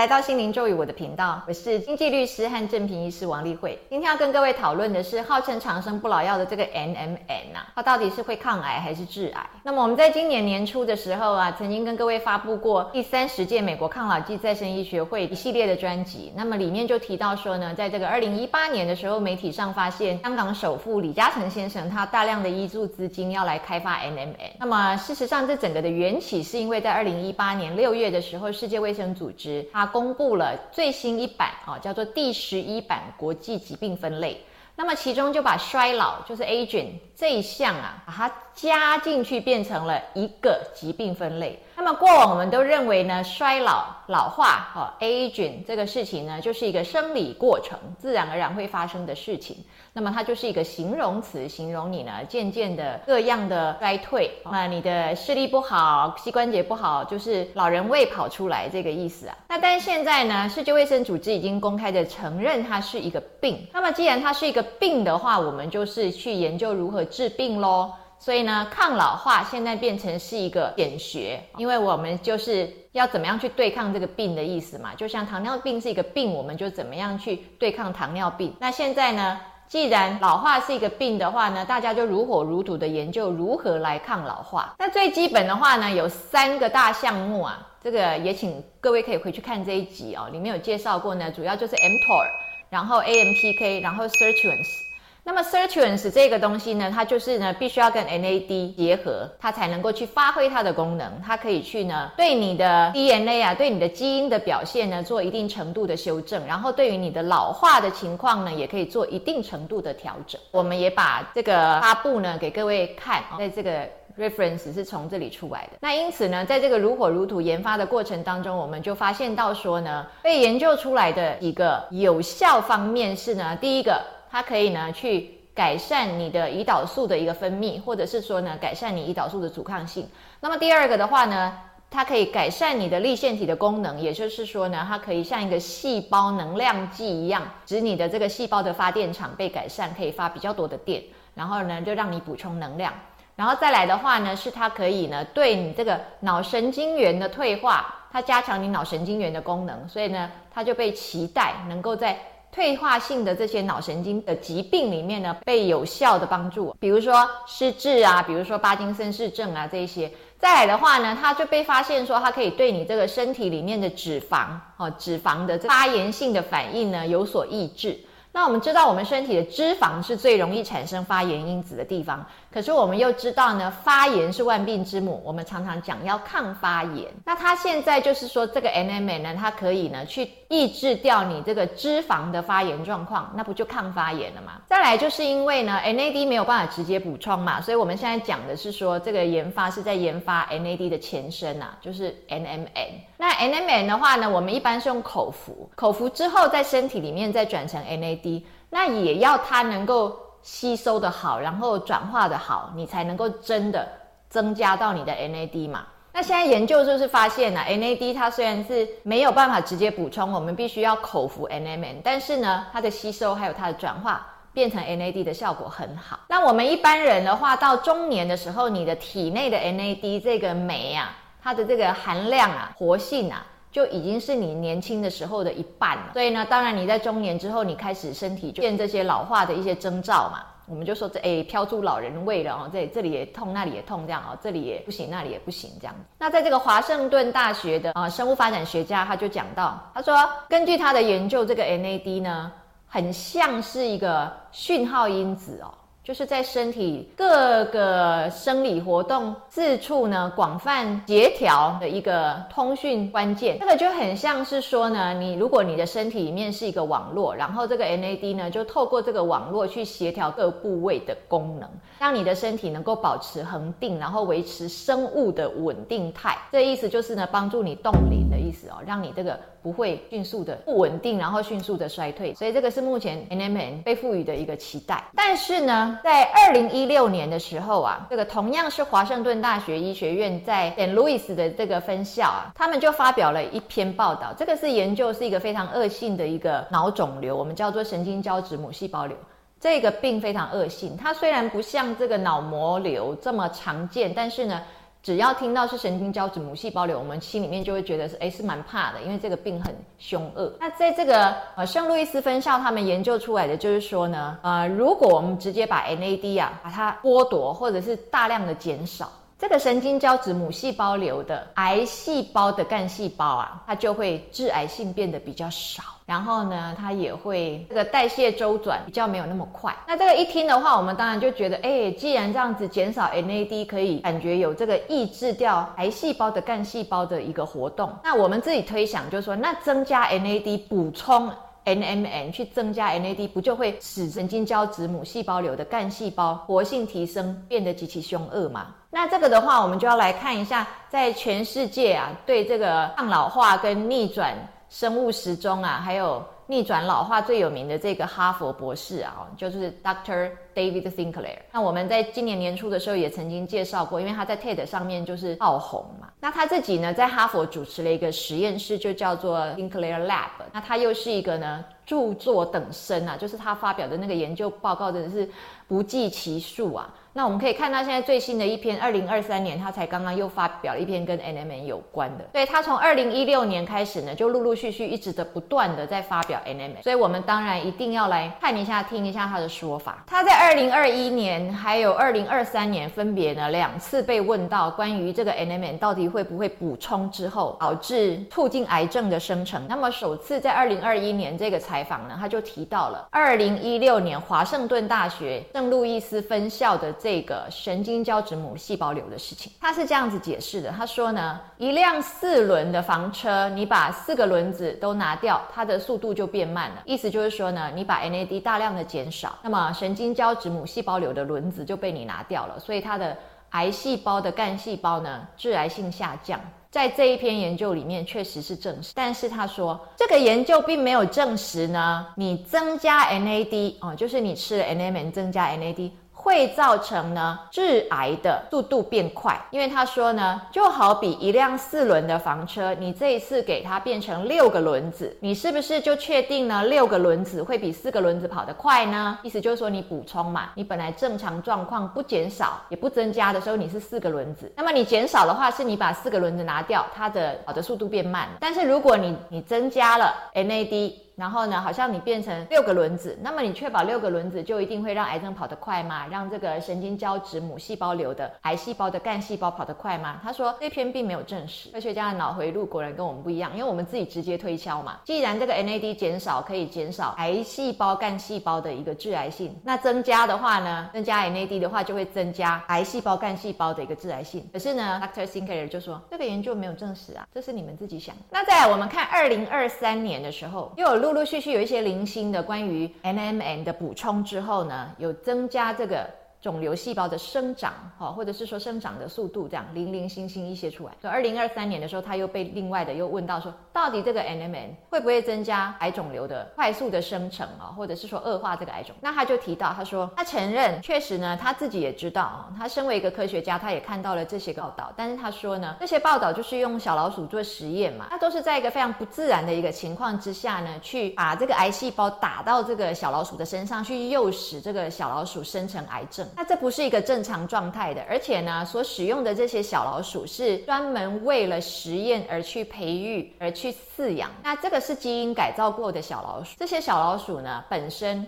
来到心灵咒语我的频道，我是经济律师和正平医师王丽慧。今天要跟各位讨论的是号称长生不老药的这个 N M N 啊，它到底是会抗癌还是致癌？那么我们在今年年初的时候啊，曾经跟各位发布过第三十届美国抗老剂再生医学会一系列的专辑。那么里面就提到说呢，在这个二零一八年的时候，媒体上发现香港首富李嘉诚先生他大量的医助资金要来开发 N M N。那么事实上，这整个的缘起是因为在二零一八年六月的时候，世界卫生组织它公布了最新一版啊，叫做第十一版国际疾病分类。那么其中就把衰老，就是 aging 这一项啊，把它加进去，变成了一个疾病分类。那么过往我们都认为呢，衰老、老化哦 aging 这个事情呢，就是一个生理过程，自然而然会发生的事情。那么它就是一个形容词，形容你呢渐渐的各样的衰退。那你的视力不好，膝关节不好，就是老人胃跑出来这个意思啊。那但是现在呢，世界卫生组织已经公开的承认它是一个病。那么既然它是一个病的话，我们就是去研究如何治病喽。所以呢，抗老化现在变成是一个显学，因为我们就是要怎么样去对抗这个病的意思嘛。就像糖尿病是一个病，我们就怎么样去对抗糖尿病。那现在呢，既然老化是一个病的话呢，大家就如火如荼的研究如何来抗老化。那最基本的话呢，有三个大项目啊，这个也请各位可以回去看这一集哦，里面有介绍过呢，主要就是 mTOR，然后 AMPK，然后 Sirtuins。那么 Sirtuins 这个东西呢，它就是呢，必须要跟 NAD 结合，它才能够去发挥它的功能。它可以去呢，对你的 DNA 啊，对你的基因的表现呢，做一定程度的修正。然后对于你的老化的情况呢，也可以做一定程度的调整。我们也把这个发布呢给各位看，在这个 reference 是从这里出来的。那因此呢，在这个如火如荼研发的过程当中，我们就发现到说呢，被研究出来的一个有效方面是呢，第一个。它可以呢去改善你的胰岛素的一个分泌，或者是说呢改善你胰岛素的阻抗性。那么第二个的话呢，它可以改善你的立腺体的功能，也就是说呢，它可以像一个细胞能量计一样，使你的这个细胞的发电厂被改善，可以发比较多的电，然后呢就让你补充能量。然后再来的话呢，是它可以呢对你这个脑神经元的退化，它加强你脑神经元的功能，所以呢它就被期待能够在。退化性的这些脑神经的疾病里面呢，被有效的帮助，比如说失智啊，比如说帕金森氏症啊这些。再来的话呢，它就被发现说，它可以对你这个身体里面的脂肪哦，脂肪的发炎性的反应呢有所抑制。那我们知道，我们身体的脂肪是最容易产生发炎因子的地方。可是我们又知道呢，发炎是万病之母。我们常常讲要抗发炎。那它现在就是说，这个 NMN 呢，它可以呢去抑制掉你这个脂肪的发炎状况，那不就抗发炎了吗？再来就是因为呢，NAD 没有办法直接补充嘛，所以我们现在讲的是说，这个研发是在研发 NAD 的前身啊，就是 NMN。那 NMN 的话呢，我们一般是用口服，口服之后在身体里面再转成 NAD，那也要它能够。吸收的好，然后转化的好，你才能够真的增加到你的 NAD 嘛。那现在研究就是发现呢，NAD 它虽然是没有办法直接补充，我们必须要口服 NMN，但是呢，它的吸收还有它的转化变成 NAD 的效果很好。那我们一般人的话，到中年的时候，你的体内的 NAD 这个酶啊，它的这个含量啊，活性啊。就已经是你年轻的时候的一半了，所以呢，当然你在中年之后，你开始身体就见这些老化的一些征兆嘛，我们就说这哎飘出老人味了哦，这这里也痛，那里也痛，这样哦，这里也不行，那里也不行，这样。那在这个华盛顿大学的啊生物发展学家他就讲到，他说根据他的研究，这个 NAD 呢，很像是一个讯号因子哦。就是在身体各个生理活动四处呢广泛协调的一个通讯关键，这个就很像是说呢，你如果你的身体里面是一个网络，然后这个 NAD 呢就透过这个网络去协调各部位的功能，让你的身体能够保持恒定，然后维持生物的稳定态。这意思就是呢，帮助你冻龄的意思哦，让你这个不会迅速的不稳定，然后迅速的衰退。所以这个是目前 NMN 被赋予的一个期待，但是呢。在二零一六年的时候啊，这个同样是华盛顿大学医学院在 Saint Louis 的这个分校啊，他们就发表了一篇报道。这个是研究是一个非常恶性的一个脑肿瘤，我们叫做神经胶质母细胞瘤。这个病非常恶性，它虽然不像这个脑膜瘤这么常见，但是呢，只要听到是神经胶质母细胞瘤，我们心里面就会觉得是哎是蛮怕的，因为这个病很凶恶。那在这个呃圣路易斯分校他们研究出来的就是说呢，呃如果我们直接把 NAD 啊把它剥夺或者是大量的减少。这个神经胶质母细胞瘤的癌细胞的干细胞啊，它就会致癌性变得比较少，然后呢，它也会这个代谢周转比较没有那么快。那这个一听的话，我们当然就觉得，哎，既然这样子减少 NAD 可以感觉有这个抑制掉癌细胞的干细胞的一个活动，那我们自己推想就是说，那增加 NAD 补充。NMN 去增加 NAD，不就会使神经胶质母细胞瘤的干细胞活性提升，变得极其凶恶吗？那这个的话，我们就要来看一下，在全世界啊，对这个抗老化跟逆转生物时钟啊，还有。逆转老化最有名的这个哈佛博士啊，就是 Dr. David Sinclair。那我们在今年年初的时候也曾经介绍过，因为他在 TED 上面就是爆红嘛。那他自己呢，在哈佛主持了一个实验室，就叫做 Sinclair Lab。那他又是一个呢，著作等身啊，就是他发表的那个研究报告真的是不计其数啊。那我们可以看到，现在最新的一篇，二零二三年，他才刚刚又发表了一篇跟 NMN 有关的。对他从二零一六年开始呢，就陆陆续续一直的不断的在发表 NMN，所以我们当然一定要来看一下、听一下他的说法。他在二零二一年还有二零二三年分别呢两次被问到关于这个 NMN 到底会不会补充之后导致促进癌症的生成。那么首次在二零二一年这个采访呢，他就提到了二零一六年华盛顿大学圣路易斯分校的。这个神经胶质母细胞瘤的事情，他是这样子解释的。他说呢，一辆四轮的房车，你把四个轮子都拿掉，它的速度就变慢了。意思就是说呢，你把 NAD 大量的减少，那么神经胶质母细胞瘤的轮子就被你拿掉了，所以它的癌细胞的干细胞呢，致癌性下降。在这一篇研究里面确实是证实，但是他说这个研究并没有证实呢，你增加 NAD 哦，就是你吃了 NMN 增加 NAD。会造成呢致癌的速度变快，因为他说呢，就好比一辆四轮的房车，你这一次给它变成六个轮子，你是不是就确定呢六个轮子会比四个轮子跑得快呢？意思就是说你补充嘛，你本来正常状况不减少也不增加的时候，你是四个轮子，那么你减少的话是你把四个轮子拿掉，它的跑的速度变慢。但是如果你你增加了 NAD。然后呢，好像你变成六个轮子，那么你确保六个轮子就一定会让癌症跑得快吗？让这个神经胶质母细胞瘤的癌细胞的干细胞跑得快吗？他说这篇并没有证实。科学家的脑回路果然跟我们不一样，因为我们自己直接推敲嘛。既然这个 NAD 减少可以减少癌细胞干细胞的一个致癌性，那增加的话呢，增加 NAD 的话就会增加癌细胞干细胞的一个致癌性。可是呢，Dr. Sinclair 就说这个研究没有证实啊，这是你们自己想。那再来我们看二零二三年的时候，又有录陆陆续续有一些零星的关于 NMN 的补充之后呢，有增加这个。肿瘤细胞的生长，哈，或者是说生长的速度，这样零零星星一些出来。所以二零二三年的时候，他又被另外的又问到说，到底这个 NMN 会不会增加癌肿瘤的快速的生成啊，或者是说恶化这个癌肿？那他就提到，他说他承认，确实呢，他自己也知道啊，他身为一个科学家，他也看到了这些报道，但是他说呢，这些报道就是用小老鼠做实验嘛，他都是在一个非常不自然的一个情况之下呢，去把这个癌细胞打到这个小老鼠的身上去，诱使这个小老鼠生成癌症。那这不是一个正常状态的，而且呢，所使用的这些小老鼠是专门为了实验而去培育、而去饲养。那这个是基因改造过的小老鼠。这些小老鼠呢，本身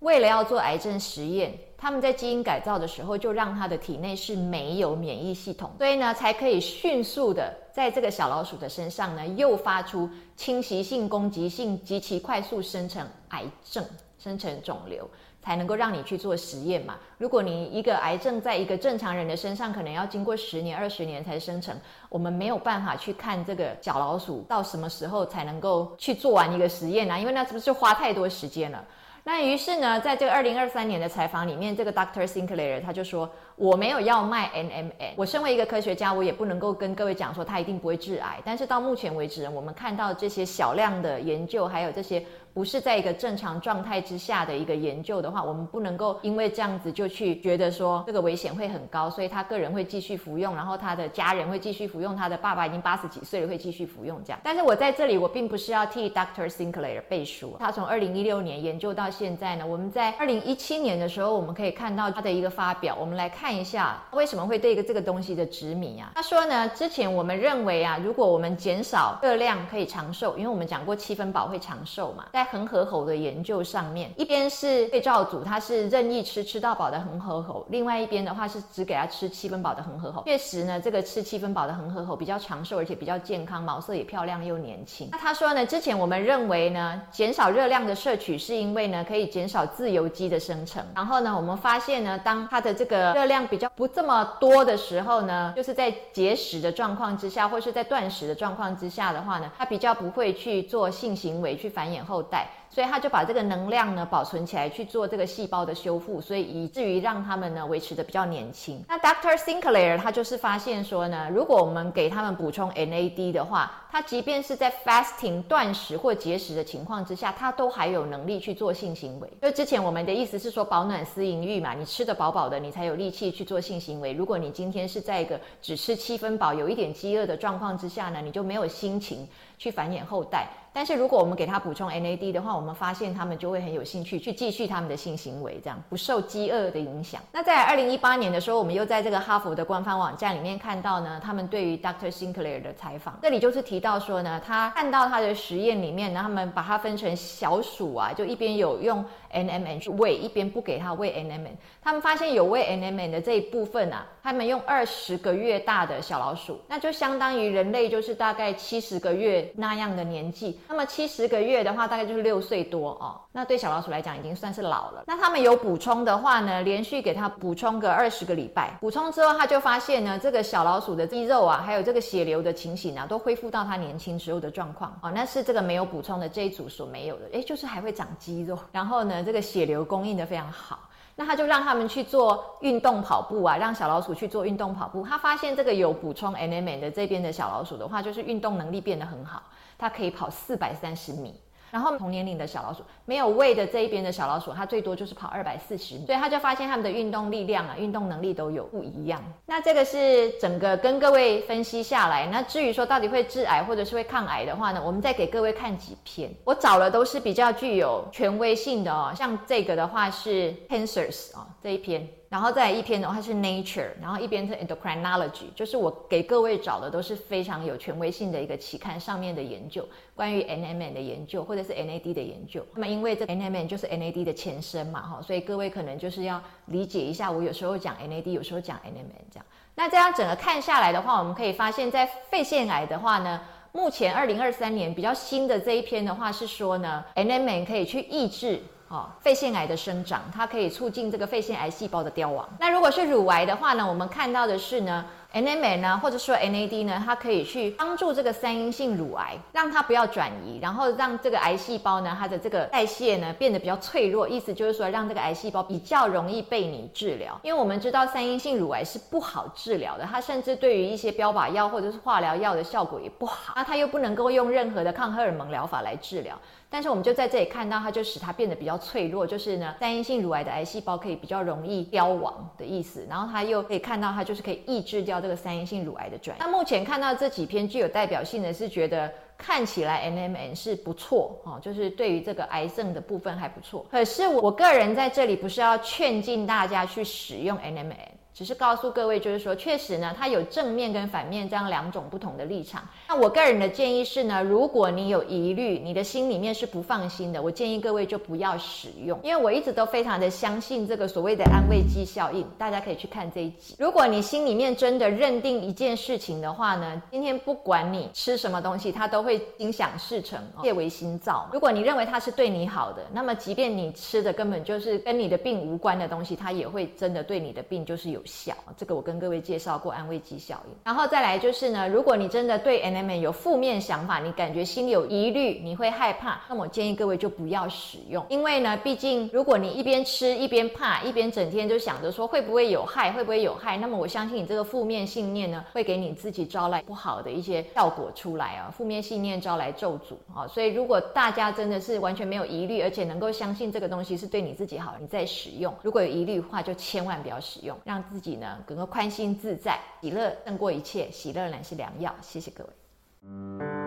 为了要做癌症实验，他们在基因改造的时候就让它的体内是没有免疫系统，所以呢，才可以迅速的在这个小老鼠的身上呢，诱发出侵袭性、攻击性极其快速生成癌症、生成肿瘤。才能够让你去做实验嘛？如果你一个癌症在一个正常人的身上，可能要经过十年、二十年才生成，我们没有办法去看这个小老鼠到什么时候才能够去做完一个实验啊？因为那是不是花太多时间了？那于是呢，在这个二零二三年的采访里面，这个 Doctor Sinclair 他就说。我没有要卖 NMN，我身为一个科学家，我也不能够跟各位讲说它一定不会致癌。但是到目前为止，我们看到这些小量的研究，还有这些不是在一个正常状态之下的一个研究的话，我们不能够因为这样子就去觉得说这个危险会很高，所以他个人会继续服用，然后他的家人会继续服用，他的爸爸已经八十几岁了会继续服用这样。但是我在这里，我并不是要替 Dr. Sinclair 背书，他从二零一六年研究到现在呢，我们在二零一七年的时候，我们可以看到他的一个发表，我们来看一下为什么会对一个这个东西的执迷啊。他说呢，之前我们认为啊，如果我们减少热量可以长寿，因为我们讲过七分饱会长寿嘛，在恒河猴的研究上面，一边是对照组，它是任意吃吃到饱的恒河猴，另外一边的话是只给他吃七分饱的恒河猴。确实呢，这个吃七分饱的恒河猴比较长寿，而且比较健康，毛色也漂亮又年轻。那他说呢，之前我们认为呢，减少热量的摄取是因为呢可以减少自由基的生成。然后呢，我们发现呢，当它的这个热量比较不这么多的时候呢，就是在节食的状况之下，或是在断食的状况之下的话呢，它比较不会去做性行为去繁衍后。所以他就把这个能量呢保存起来去做这个细胞的修复，所以以至于让他们呢维持的比较年轻。那 Dr. Sinclair 他就是发现说呢，如果我们给他们补充 NAD 的话，他即便是在 fasting 断食或节食的情况之下，他都还有能力去做性行为。就之前我们的意思是说保暖私淫欲嘛，你吃得饱饱的，你才有力气去做性行为。如果你今天是在一个只吃七分饱、有一点饥饿的状况之下呢，你就没有心情去繁衍后代。但是如果我们给他补充 NAD 的话，我们发现他们就会很有兴趣去继续他们的性行为，这样不受饥饿的影响。那在二零一八年的时候，我们又在这个哈佛的官方网站里面看到呢，他们对于 Dr. Sinclair 的采访，这里就是提到说呢，他看到他的实验里面呢，他们把它分成小鼠啊，就一边有用 NMN 去喂，一边不给他喂 NMN。他们发现有喂 NMN 的这一部分啊，他们用二十个月大的小老鼠，那就相当于人类就是大概七十个月那样的年纪。那么七十个月的话，大概就是六岁多哦。那对小老鼠来讲，已经算是老了。那他们有补充的话呢，连续给它补充个二十个礼拜，补充之后，他就发现呢，这个小老鼠的肌肉啊，还有这个血流的情形啊，都恢复到它年轻时候的状况哦。那是这个没有补充的这一组所没有的，诶，就是还会长肌肉，然后呢，这个血流供应的非常好。那他就让他们去做运动跑步啊，让小老鼠去做运动跑步。他发现这个有补充 NMN 的这边的小老鼠的话，就是运动能力变得很好，它可以跑四百三十米。然后同年龄的小老鼠，没有胃的这一边的小老鼠，它最多就是跑二百四十米，所以他就发现他们的运动力量啊、运动能力都有不一样。那这个是整个跟各位分析下来。那至于说到底会致癌或者是会抗癌的话呢，我们再给各位看几篇，我找了都是比较具有权威性的哦。像这个的话是 Cancers 啊这一篇。然后再一篇的话是 Nature，然后一边是 Endocrinology，就是我给各位找的都是非常有权威性的一个期刊上面的研究，关于 NMN 的研究或者是 NAD 的研究。那么因为这 NMN 就是 NAD 的前身嘛，哈，所以各位可能就是要理解一下，我有时候讲 NAD，有时候讲 NMN 这样。那这样整个看下来的话，我们可以发现，在肺腺癌的话呢，目前二零二三年比较新的这一篇的话是说呢，NMN 可以去抑制。哦，肺腺癌的生长，它可以促进这个肺腺癌细胞的凋亡。那如果是乳癌的话呢，我们看到的是呢。NMN 呢，或者说 NAD 呢，它可以去帮助这个三阴性乳癌，让它不要转移，然后让这个癌细胞呢，它的这个代谢呢变得比较脆弱。意思就是说，让这个癌细胞比较容易被你治疗。因为我们知道三阴性乳癌是不好治疗的，它甚至对于一些标靶药或者是化疗药的效果也不好。那它又不能够用任何的抗荷尔蒙疗法来治疗。但是我们就在这里看到，它就使它变得比较脆弱，就是呢，三阴性乳癌的癌细胞可以比较容易凋亡的意思。然后它又可以看到，它就是可以抑制掉。这个三阴性乳癌的转移，那目前看到这几篇具有代表性的是觉得看起来 NMN 是不错哦，就是对于这个癌症的部分还不错。可是我个人在这里不是要劝进大家去使用 NMN。只是告诉各位，就是说，确实呢，它有正面跟反面这样两种不同的立场。那我个人的建议是呢，如果你有疑虑，你的心里面是不放心的，我建议各位就不要使用。因为我一直都非常的相信这个所谓的安慰剂效应，大家可以去看这一集。如果你心里面真的认定一件事情的话呢，今天不管你吃什么东西，它都会心想事成，切为心造。如果你认为它是对你好的，那么即便你吃的根本就是跟你的病无关的东西，它也会真的对你的病就是有。效。这个我跟各位介绍过安慰剂效应。然后再来就是呢，如果你真的对 N M N 有负面想法，你感觉心里有疑虑，你会害怕，那么我建议各位就不要使用，因为呢，毕竟如果你一边吃一边怕，一边整天就想着说会不会有害，会不会有害，那么我相信你这个负面信念呢，会给你自己招来不好的一些效果出来啊。负面信念招来咒诅啊，所以如果大家真的是完全没有疑虑，而且能够相信这个东西是对你自己好，你再使用。如果有疑虑的话，就千万不要使用，让自己呢能够宽心自在喜乐胜过一切喜乐乃是良药。谢谢各位。